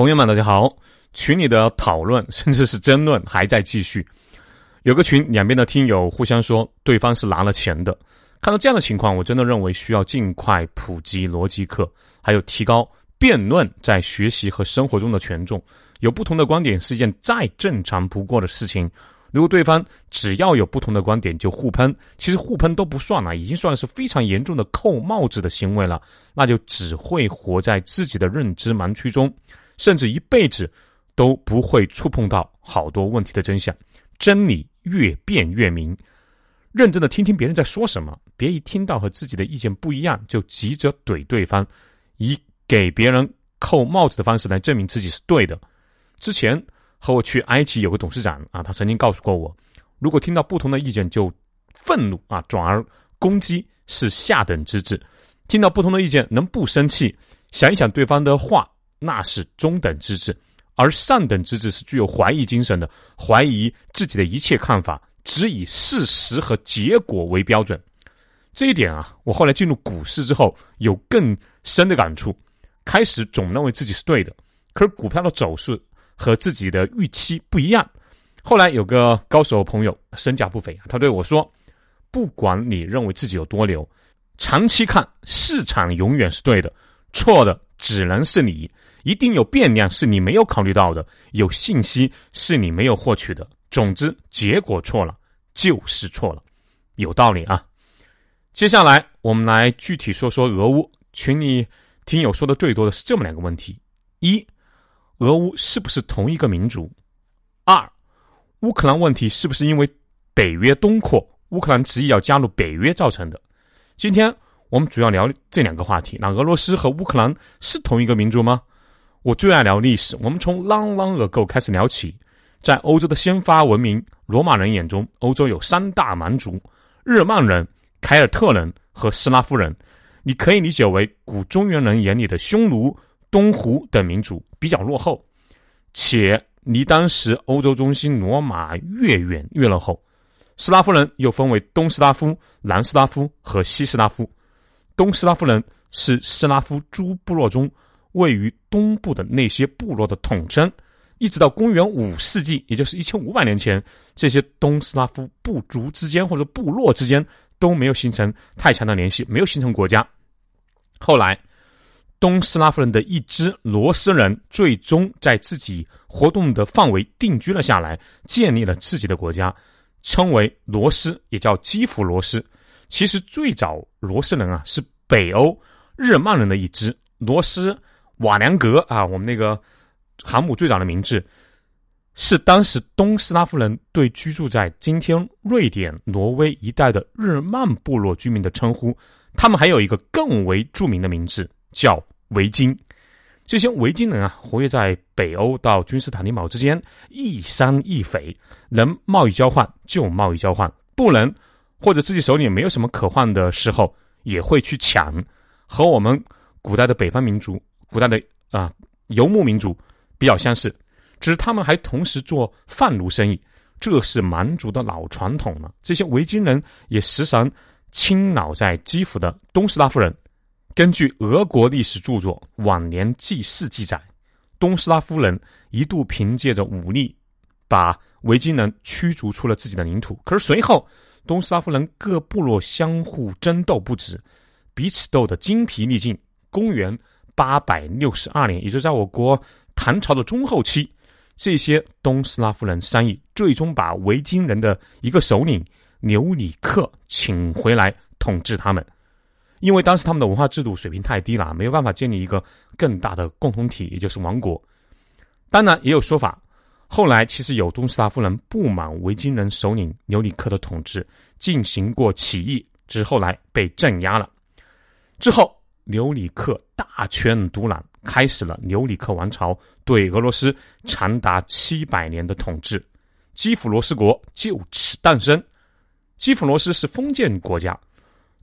朋友们，大家好！群里的讨论 甚至是争论还在继续。有个群，两边的听友互相说对方是拿了钱的。看到这样的情况，我真的认为需要尽快普及逻辑课，还有提高辩论在学习和生活中的权重。有不同的观点是一件再正常不过的事情。如果对方只要有不同的观点就互喷，其实互喷都不算了，已经算是非常严重的扣帽子的行为了。那就只会活在自己的认知盲区中。甚至一辈子都不会触碰到好多问题的真相，真理越辩越明。认真的听听别人在说什么，别一听到和自己的意见不一样就急着怼对方，以给别人扣帽子的方式来证明自己是对的。之前和我去埃及有个董事长啊，他曾经告诉过我，如果听到不同的意见就愤怒啊，转而攻击是下等之至；听到不同的意见能不生气，想一想对方的话。那是中等资质，而上等资质是具有怀疑精神的，怀疑自己的一切看法，只以事实和结果为标准。这一点啊，我后来进入股市之后有更深的感触。开始总认为自己是对的，可是股票的走势和自己的预期不一样。后来有个高手朋友身价不菲，他对我说：“不管你认为自己有多牛，长期看市场永远是对的，错的只能是你。”一定有变量是你没有考虑到的，有信息是你没有获取的。总之，结果错了就是错了，有道理啊。接下来我们来具体说说俄乌。群里听友说的最多的是这么两个问题：一，俄乌是不是同一个民族？二，乌克兰问题是不是因为北约东扩，乌克兰执意要加入北约造成的？今天我们主要聊这两个话题。那俄罗斯和乌克兰是同一个民族吗？我最爱聊历史，我们从 long long ago 开始聊起。在欧洲的先发文明罗马人眼中，欧洲有三大蛮族：日耳曼人、凯尔特人和斯拉夫人。你可以理解为古中原人眼里的匈奴、东胡等民族比较落后，且离当时欧洲中心罗马越远越落后。斯拉夫人又分为东斯拉夫、南斯拉夫和西斯拉夫。东斯拉夫人是斯拉夫诸部落中。位于东部的那些部落的统称，一直到公元五世纪，也就是一千五百年前，这些东斯拉夫部族之间或者部落之间都没有形成太强的联系，没有形成国家。后来，东斯拉夫人的一支罗斯人最终在自己活动的范围定居了下来，建立了自己的国家，称为罗斯，也叫基辅罗斯。其实最早罗斯人啊是北欧日耳曼人的一支罗斯。瓦良格啊，我们那个航母最早的名字，是当时东斯拉夫人对居住在今天瑞典、挪威一带的日曼部落居民的称呼。他们还有一个更为著名的名字，叫维京。这些维京人啊，活跃在北欧到君士坦丁堡之间，一山一匪，能贸易交换就贸易交换，不能或者自己手里没有什么可换的时候，也会去抢。和我们古代的北方民族。古代的啊游牧民族比较相似，只是他们还同时做贩奴生意，这是蛮族的老传统了。这些维京人也时常侵扰在基辅的东斯拉夫人。根据俄国历史著作《晚年记事》记载，东斯拉夫人一度凭借着武力把维京人驱逐出了自己的领土。可是随后，东斯拉夫人各部落相互争斗不止，彼此斗得精疲力尽。公元。八百六十二年，也就是在我国唐朝的中后期，这些东斯拉夫人商议，最终把维京人的一个首领纽里克请回来统治他们。因为当时他们的文化制度水平太低了，没有办法建立一个更大的共同体，也就是王国。当然，也有说法，后来其实有东斯拉夫人不满维京人首领纽里克的统治，进行过起义，只是后来被镇压了。之后。纽里克大权独揽，开始了留里克王朝对俄罗斯长达七百年的统治，基辅罗斯国就此诞生。基辅罗斯是封建国家，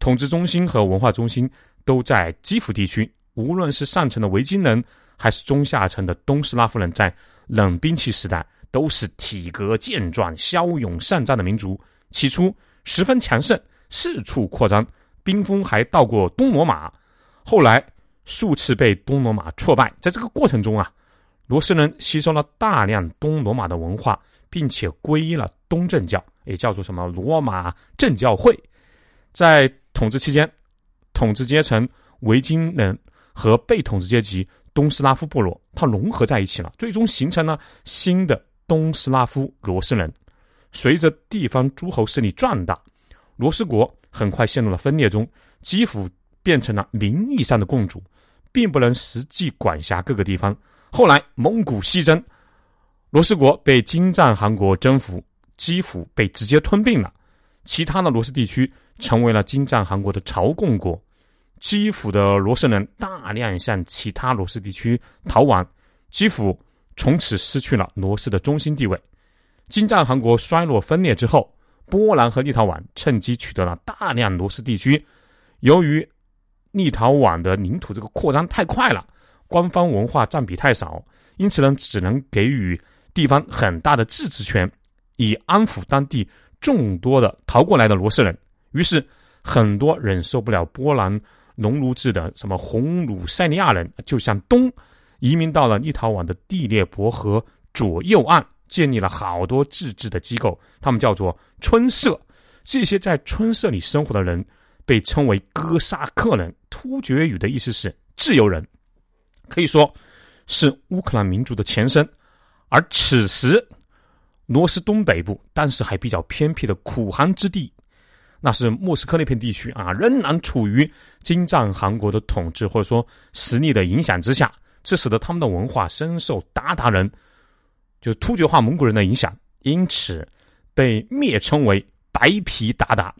统治中心和文化中心都在基辅地区。无论是上层的维京人，还是中下层的东斯拉夫人，在冷兵器时代都是体格健壮、骁勇善战的民族。起初十分强盛，四处扩张，兵锋还到过东罗马。后来数次被东罗马挫败，在这个过程中啊，罗斯人吸收了大量东罗马的文化，并且皈依了东正教，也叫做什么罗马正教会。在统治期间，统治阶层维京人和被统治阶级东斯拉夫部落，它融合在一起了，最终形成了新的东斯拉夫罗斯人。随着地方诸侯势力壮大，罗斯国很快陷入了分裂中，基辅变成了名义上的共主，并不能实际管辖各个地方。后来蒙古西征，罗斯国被金帐汗国征服，基辅被直接吞并了。其他的罗斯地区成为了金帐汗国的朝贡国。基辅的罗斯人大量向其他罗斯地区逃亡，基辅从此失去了罗斯的中心地位。金帐汗国衰落分裂之后，波兰和立陶宛趁机取得了大量罗斯地区。由于立陶宛的领土这个扩张太快了。官方文化占比太少，因此呢，只能给予地方很大的自治权，以安抚当地众多的逃过来的罗斯人。于是，很多忍受不了波兰农奴制的什么红鲁塞利亚人，就向东移民到了立陶宛的第聂伯河左右岸，建立了好多自治的机构，他们叫做村社。这些在村社里生活的人被称为哥萨克人，突厥语的意思是自由人。可以说是乌克兰民族的前身，而此时罗斯东北部，当时还比较偏僻的苦寒之地，那是莫斯科那片地区啊，仍然处于金帐汗国的统治或者说实力的影响之下，这使得他们的文化深受鞑靼人，就是突厥化蒙古人的影响，因此被蔑称为白皮鞑靼。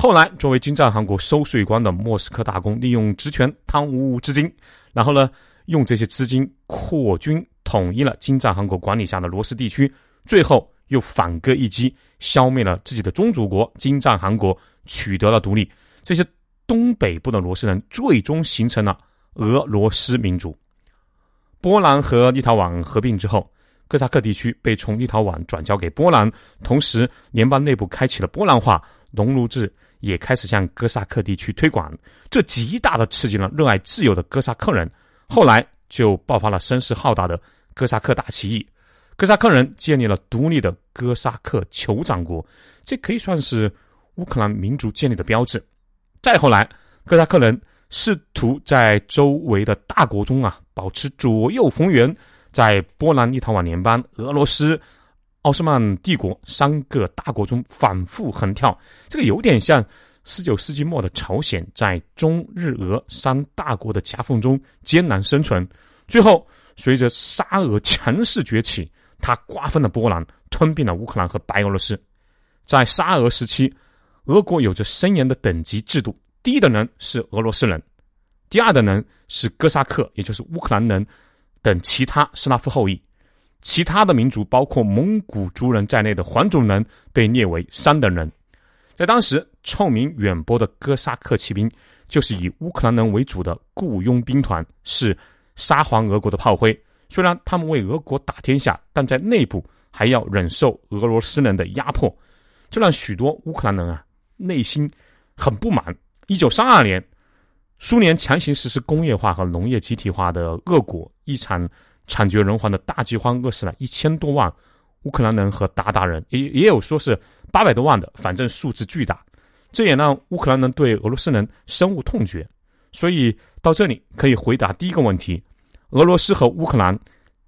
后来，作为金帐汗国收税官的莫斯科大公，利用职权贪污资金，然后呢，用这些资金扩军，统一了金帐汗国管理下的罗斯地区，最后又反戈一击，消灭了自己的宗主国金帐汗国，取得了独立。这些东北部的罗斯人最终形成了俄罗斯民族。波兰和立陶宛合并之后，哥萨克地区被从立陶宛转交给波兰，同时联邦内部开启了波兰化农奴制。也开始向哥萨克地区推广，这极大的刺激了热爱自由的哥萨克人。后来就爆发了声势浩大的哥萨克大起义，哥萨克人建立了独立的哥萨克酋长国，这可以算是乌克兰民族建立的标志。再后来，哥萨克人试图在周围的大国中啊保持左右逢源，在波兰、立陶宛联邦、俄罗斯。奥斯曼帝国三个大国中反复横跳，这个有点像十九世纪末的朝鲜在中日俄三大国的夹缝中艰难生存。最后，随着沙俄强势崛起，他瓜分了波兰，吞并了乌克兰和白俄罗斯。在沙俄时期，俄国有着森严的等级制度，第一等人是俄罗斯人，第二等人是哥萨克，也就是乌克兰人等其他斯拉夫后裔。其他的民族，包括蒙古族人在内的黄种人，被列为三等人。在当时，臭名远播的哥萨克骑兵就是以乌克兰人为主的雇佣兵团，是沙皇俄国的炮灰。虽然他们为俄国打天下，但在内部还要忍受俄罗斯人的压迫，这让许多乌克兰人啊内心很不满。一九三二年，苏联强行实施工业化和农业集体化的恶果，一场。惨绝人寰的大饥荒饿死了一千多万乌克兰人和鞑靼人，也也有说是八百多万的，反正数字巨大。这也让乌克兰人对俄罗斯人深恶痛绝。所以到这里可以回答第一个问题：俄罗斯和乌克兰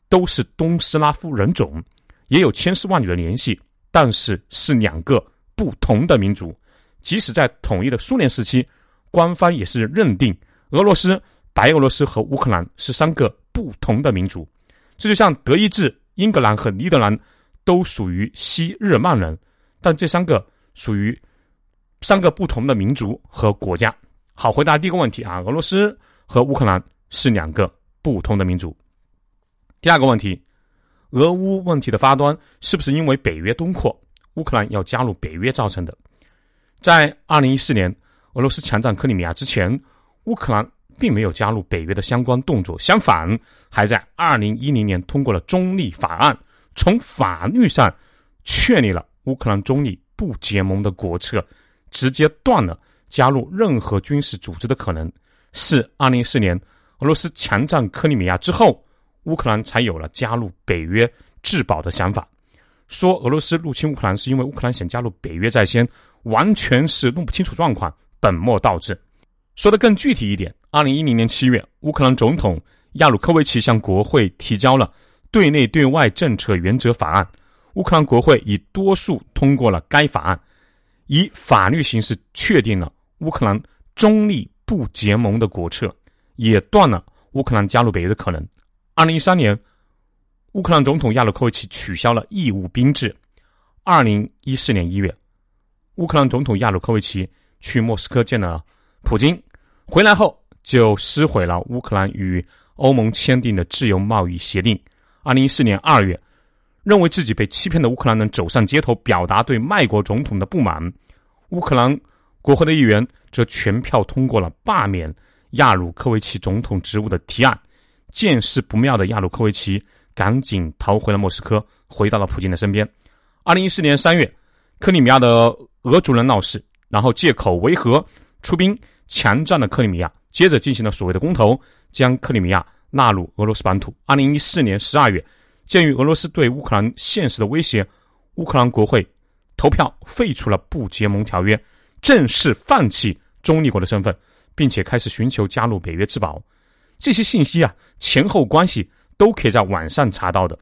都是东斯拉夫人种，也有千丝万缕的联系，但是是两个不同的民族。即使在统一的苏联时期，官方也是认定俄罗斯、白俄罗斯和乌克兰是三个不同的民族。这就像德意志、英格兰和尼德兰都属于西日耳曼人，但这三个属于三个不同的民族和国家。好，回答第一个问题啊，俄罗斯和乌克兰是两个不同的民族。第二个问题，俄乌问题的发端是不是因为北约东扩，乌克兰要加入北约造成的？在二零一四年俄罗斯强占克里米亚之前，乌克兰。并没有加入北约的相关动作，相反，还在二零一零年通过了中立法案，从法律上确立了乌克兰中立不结盟的国策，直接断了加入任何军事组织的可能。是二零一四年俄罗斯强占克里米亚之后，乌克兰才有了加入北约质保的想法。说俄罗斯入侵乌克兰是因为乌克兰想加入北约在先，完全是弄不清楚状况，本末倒置。说的更具体一点，二零一零年七月，乌克兰总统亚努科维奇向国会提交了对内对外政策原则法案，乌克兰国会以多数通过了该法案，以法律形式确定了乌克兰中立不结盟的国策，也断了乌克兰加入北约的可能。二零一三年。乌克兰总统亚努科维奇取消了义务兵制。二零一四年一月，乌克兰总统亚努科维奇去莫斯科见了普京，回来后就撕毁了乌克兰与欧盟签订的自由贸易协定。二零一四年二月，认为自己被欺骗的乌克兰人走上街头，表达对卖国总统的不满。乌克兰国会的议员则全票通过了罢免亚努科维奇总统职务的提案。见势不妙的亚努科维奇。赶紧逃回了莫斯科，回到了普京的身边。二零一四年三月，克里米亚的俄族人闹事，然后借口维和出兵强占了克里米亚，接着进行了所谓的公投，将克里米亚纳入俄罗斯版土。二零一四年十二月，鉴于俄罗斯对乌克兰现实的威胁，乌克兰国会投票废除了不结盟条约，正式放弃中立国的身份，并且开始寻求加入北约自保。这些信息啊，前后关系。都可以在网上查到的，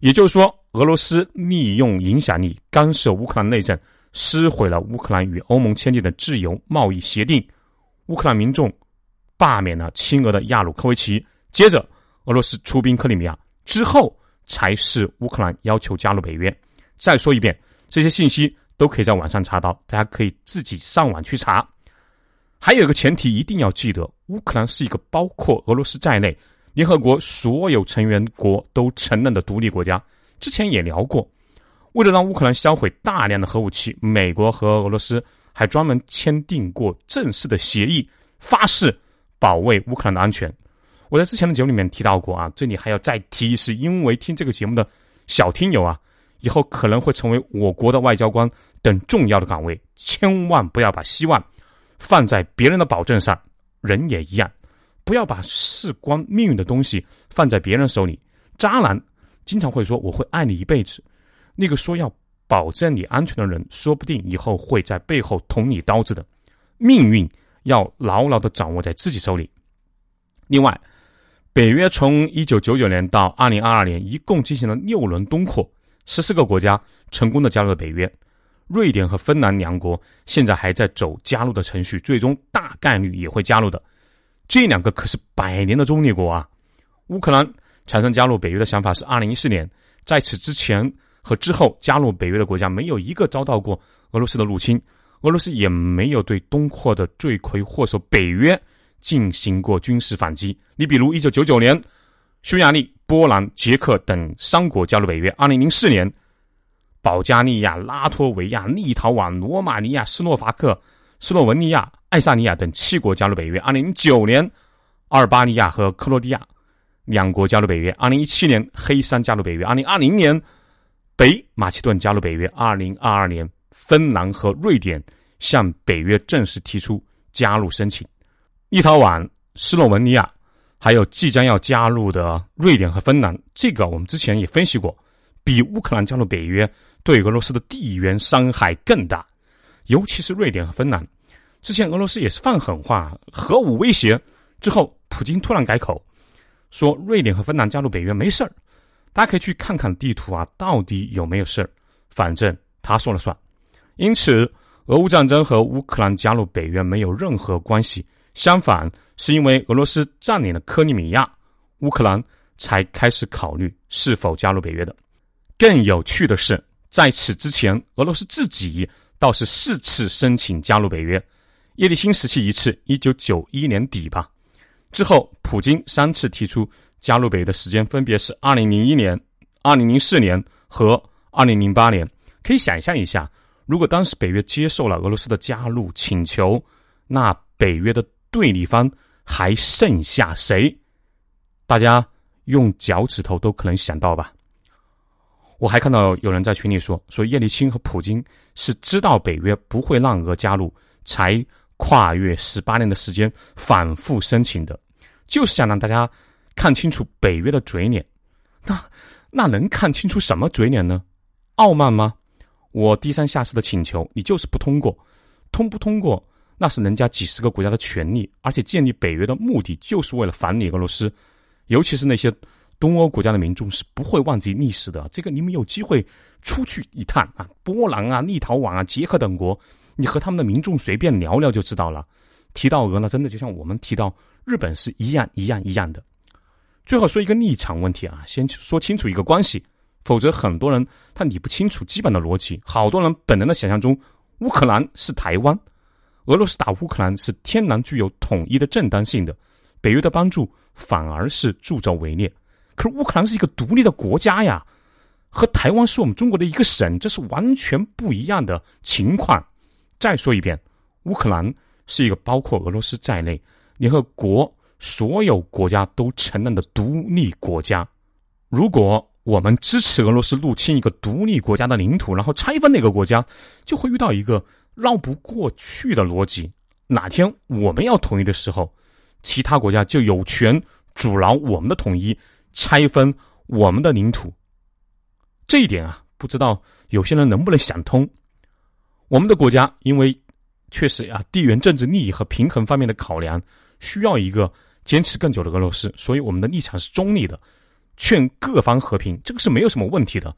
也就是说，俄罗斯利用影响力干涉乌克兰内政，撕毁了乌克兰与欧盟签订的自由贸易协定。乌克兰民众罢免了亲俄的亚努科维奇，接着俄罗斯出兵克里米亚之后，才是乌克兰要求加入北约。再说一遍，这些信息都可以在网上查到，大家可以自己上网去查。还有一个前提一定要记得，乌克兰是一个包括俄罗斯在内。联合国所有成员国都承认的独立国家，之前也聊过。为了让乌克兰销毁大量的核武器，美国和俄罗斯还专门签订过正式的协议，发誓保卫乌克兰的安全。我在之前的节目里面提到过啊，这里还要再提，是因为听这个节目的小听友啊，以后可能会成为我国的外交官等重要的岗位，千万不要把希望放在别人的保证上，人也一样。不要把事关命运的东西放在别人手里。渣男经常会说：“我会爱你一辈子。”那个说要保证你安全的人，说不定以后会在背后捅你刀子的。命运要牢牢的掌握在自己手里。另外，北约从一九九九年到二零二二年，一共进行了六轮东扩，十四个国家成功的加入了北约。瑞典和芬兰两国现在还在走加入的程序，最终大概率也会加入的。这两个可是百年的中立国啊！乌克兰产生加入北约的想法是二零一四年，在此之前和之后加入北约的国家没有一个遭到过俄罗斯的入侵，俄罗斯也没有对东扩的罪魁祸首北约进行过军事反击。你比如一九九九年，匈牙利、波兰、捷克等三国加入北约；二零零四年，保加利亚、拉脱维亚、立陶宛、罗马尼亚、斯洛伐克、斯洛文尼亚。爱沙尼亚等七国加入北约。二零零九年，阿尔巴尼亚和克罗地亚两国加入北约。二零一七年，黑山加入北约。二零二零年，北马其顿加入北约。二零二二年，芬兰和瑞典向北约正式提出加入申请。立陶宛、斯洛文尼亚，还有即将要加入的瑞典和芬兰，这个我们之前也分析过，比乌克兰加入北约对俄罗斯的地缘伤害更大，尤其是瑞典和芬兰。之前俄罗斯也是放狠话，核武威胁之后，普京突然改口，说瑞典和芬兰加入北约没事儿。大家可以去看看地图啊，到底有没有事儿？反正他说了算。因此，俄乌战争和乌克兰加入北约没有任何关系。相反，是因为俄罗斯占领了克里米亚，乌克兰才开始考虑是否加入北约的。更有趣的是，在此之前，俄罗斯自己倒是四次申请加入北约。叶利钦时期一次，一九九一年底吧。之后，普京三次提出加入北约的时间分别是二零零一年、二零零四年和二零零八年。可以想象一下，如果当时北约接受了俄罗斯的加入请求，那北约的对立方还剩下谁？大家用脚趾头都可能想到吧。我还看到有人在群里说，说叶利钦和普京是知道北约不会让俄加入，才。跨越十八年的时间反复申请的，就是想让大家看清楚北约的嘴脸，那那能看清楚什么嘴脸呢？傲慢吗？我低三下四的请求，你就是不通过，通不通过那是人家几十个国家的权利，而且建立北约的目的就是为了反你俄罗斯，尤其是那些东欧国家的民众是不会忘记历史的。这个你们有机会出去一探啊，波兰啊、立陶宛啊、捷克等国，你和他们的民众随便聊聊就知道了。提到俄呢，真的就像我们提到日本是一样一样一样的。最后说一个立场问题啊，先说清楚一个关系，否则很多人他理不清楚基本的逻辑。好多人本能的想象中，乌克兰是台湾，俄罗斯打乌克兰是天然具有统一的正当性的，北约的帮助反而是助纣为虐。可是乌克兰是一个独立的国家呀，和台湾是我们中国的一个省，这是完全不一样的情况。再说一遍，乌克兰。是一个包括俄罗斯在内，联合国所有国家都承认的独立国家。如果我们支持俄罗斯入侵一个独立国家的领土，然后拆分那个国家，就会遇到一个绕不过去的逻辑：哪天我们要统一的时候，其他国家就有权阻挠我们的统一，拆分我们的领土。这一点啊，不知道有些人能不能想通？我们的国家因为。确实啊，地缘政治利益和平衡方面的考量，需要一个坚持更久的俄罗斯，所以我们的立场是中立的，劝各方和平，这个是没有什么问题的。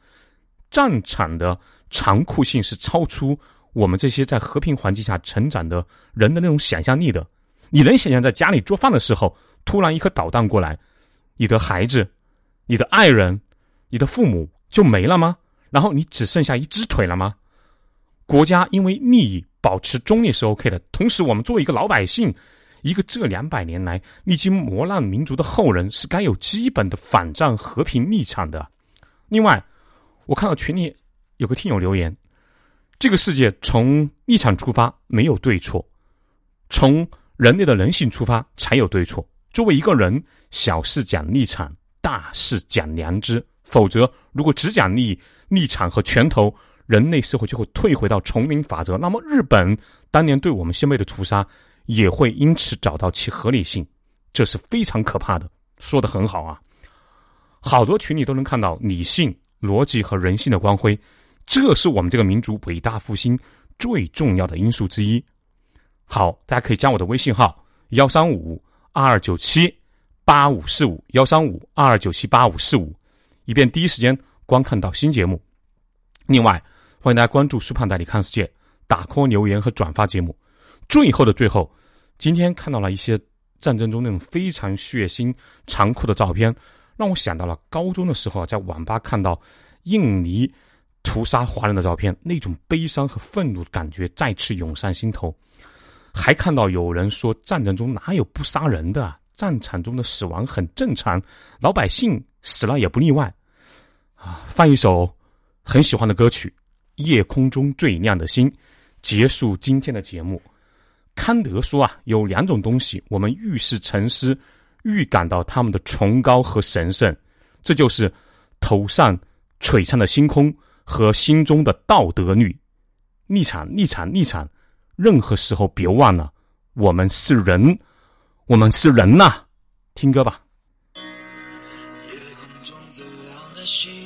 战场的残酷性是超出我们这些在和平环境下成长的人的那种想象力的。你能想象在家里做饭的时候，突然一颗导弹过来，你的孩子、你的爱人、你的父母就没了吗？然后你只剩下一只腿了吗？国家因为利益。保持中立是 OK 的。同时，我们作为一个老百姓，一个这两百年来历经磨难民族的后人，是该有基本的反战和平立场的。另外，我看到群里有个听友留言：这个世界从立场出发没有对错，从人类的人性出发才有对错。作为一个人，小事讲立场，大事讲良知。否则，如果只讲利益、立场和拳头。人类社会就会退回到丛林法则，那么日本当年对我们先辈的屠杀也会因此找到其合理性，这是非常可怕的。说的很好啊，好多群里都能看到理性、逻辑和人性的光辉，这是我们这个民族伟大复兴最重要的因素之一。好，大家可以加我的微信号幺三五二二九七八五四五幺三五二二九七八五四五，以便第一时间观看到新节目。另外。欢迎大家关注“苏胖带你看世界”，打 call 留言和转发节目。最后的最后，今天看到了一些战争中那种非常血腥、残酷的照片，让我想到了高中的时候在网吧看到印尼屠杀华人的照片，那种悲伤和愤怒的感觉再次涌上心头。还看到有人说，战争中哪有不杀人的？战场中的死亡很正常，老百姓死了也不例外。啊，放一首很喜欢的歌曲。夜空中最亮的星，结束今天的节目。康德说啊，有两种东西，我们遇事沉思，预感到他们的崇高和神圣，这就是头上璀璨的星空和心中的道德律。立场，立场，立场。任何时候别忘了，我们是人，我们是人呐。听歌吧。夜空中最亮的星。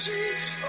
Jesus.